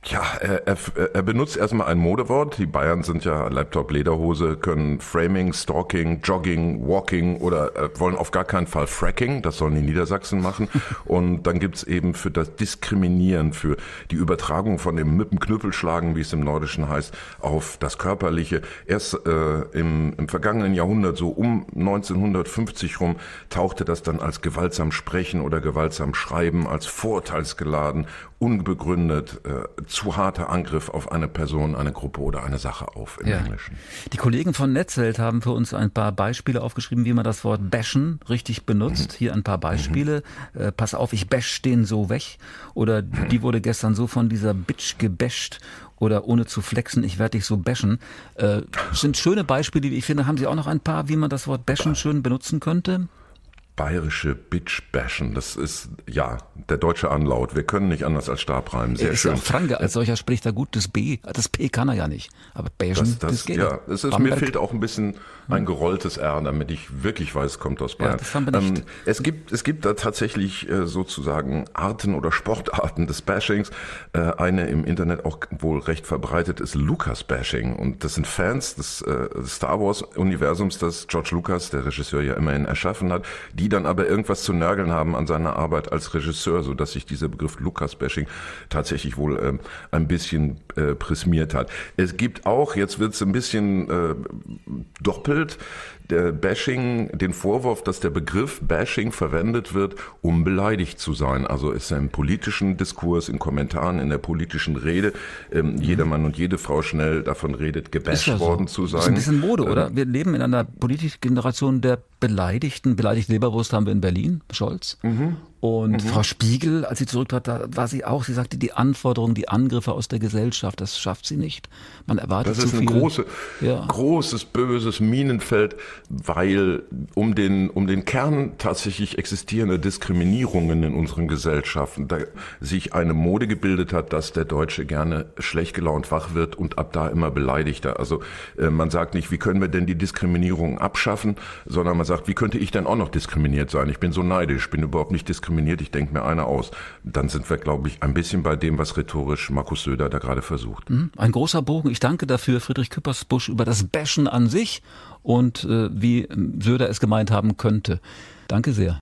Ja, er, er, er benutzt erstmal ein Modewort. Die Bayern sind ja Laptop, Lederhose, können Framing, Stalking, Jogging, Walking oder äh, wollen auf gar keinen Fall Fracking. Das sollen die Niedersachsen machen. Und dann gibt's eben für das Diskriminieren, für die Übertragung von dem mit dem Knüppelschlagen, wie es im Nordischen heißt, auf das Körperliche. Erst äh, im, im vergangenen Jahrhundert, so um 1950 rum, tauchte das dann als gewaltsam Sprechen oder gewaltsam Schreiben, als vorteilsgeladen, unbegründet, äh, zu harter Angriff auf eine Person, eine Gruppe oder eine Sache auf im Ja. Englischen. Die Kollegen von Netzwelt haben für uns ein paar Beispiele aufgeschrieben, wie man das Wort bashen richtig benutzt. Hier ein paar Beispiele. Äh, pass auf, ich bash den so weg. Oder die wurde gestern so von dieser Bitch gebasht. Oder ohne zu flexen, ich werde dich so bashen. Äh, sind schöne Beispiele, wie ich finde. Haben Sie auch noch ein paar, wie man das Wort bashen schön benutzen könnte? Bayerische Bitch-Bashen, das ist, ja, der deutsche Anlaut. Wir können nicht anders als Stabreimen. Sehr er ist schön. ja Franke, als solcher spricht er gut das B. Das P kann er ja nicht. Aber bashen, Das, das, das, geht. ja, es ist, mir fehlt auch ein bisschen ein gerolltes R, damit ich wirklich weiß, es kommt aus Bayern. Ja, das haben wir nicht. Ähm, es gibt, es gibt da tatsächlich äh, sozusagen Arten oder Sportarten des Bashings. Äh, eine im Internet auch wohl recht verbreitet ist Lucas-Bashing. Und das sind Fans des äh, Star Wars-Universums, das George Lucas, der Regisseur, ja immerhin erschaffen hat, die dann aber irgendwas zu nörgeln haben an seiner Arbeit als Regisseur, so dass sich dieser Begriff Lucas-Bashing tatsächlich wohl ähm, ein bisschen äh, prismiert hat. Es gibt auch, jetzt wird es ein bisschen äh, doppelt, der Bashing, den Vorwurf, dass der Begriff Bashing verwendet wird, um beleidigt zu sein. Also ist er im politischen Diskurs, in Kommentaren, in der politischen Rede, ähm, jeder Mann und jede Frau schnell davon redet, gebasht ja so. worden zu sein. Das ist ein bisschen Mode, Ähm, oder? Wir leben in einer politischen Generation der Beleidigten. Beleidigt Leberwurst haben wir in Berlin, Scholz. Mhm. Und Frau Spiegel, als sie zurücktrat, da war sie auch, sie sagte, die Anforderungen, die Angriffe aus der Gesellschaft, das schafft sie nicht. Man erwartet Das ist zu ein viel. große, Ja. großes, böses Minenfeld, weil um den, um den Kern tatsächlich existierender Diskriminierungen in unseren Gesellschaften da sich eine Mode gebildet hat, dass der Deutsche gerne schlecht gelaunt wach wird und ab da immer beleidigter. Also äh, man sagt nicht, wie können wir denn die Diskriminierung abschaffen, sondern man sagt, wie könnte ich denn auch noch diskriminiert sein? Ich bin so neidisch, bin überhaupt nicht diskriminiert, ich denke mir einer aus. Dann sind wir, glaube ich, ein bisschen bei dem, was rhetorisch Markus Söder da gerade versucht. Mhm. Ein großer Bogen. Ich danke dafür, Friedrich Küppersbusch, über das Bashen an sich und äh, wie ähm, Söder es gemeint haben könnte. Danke sehr.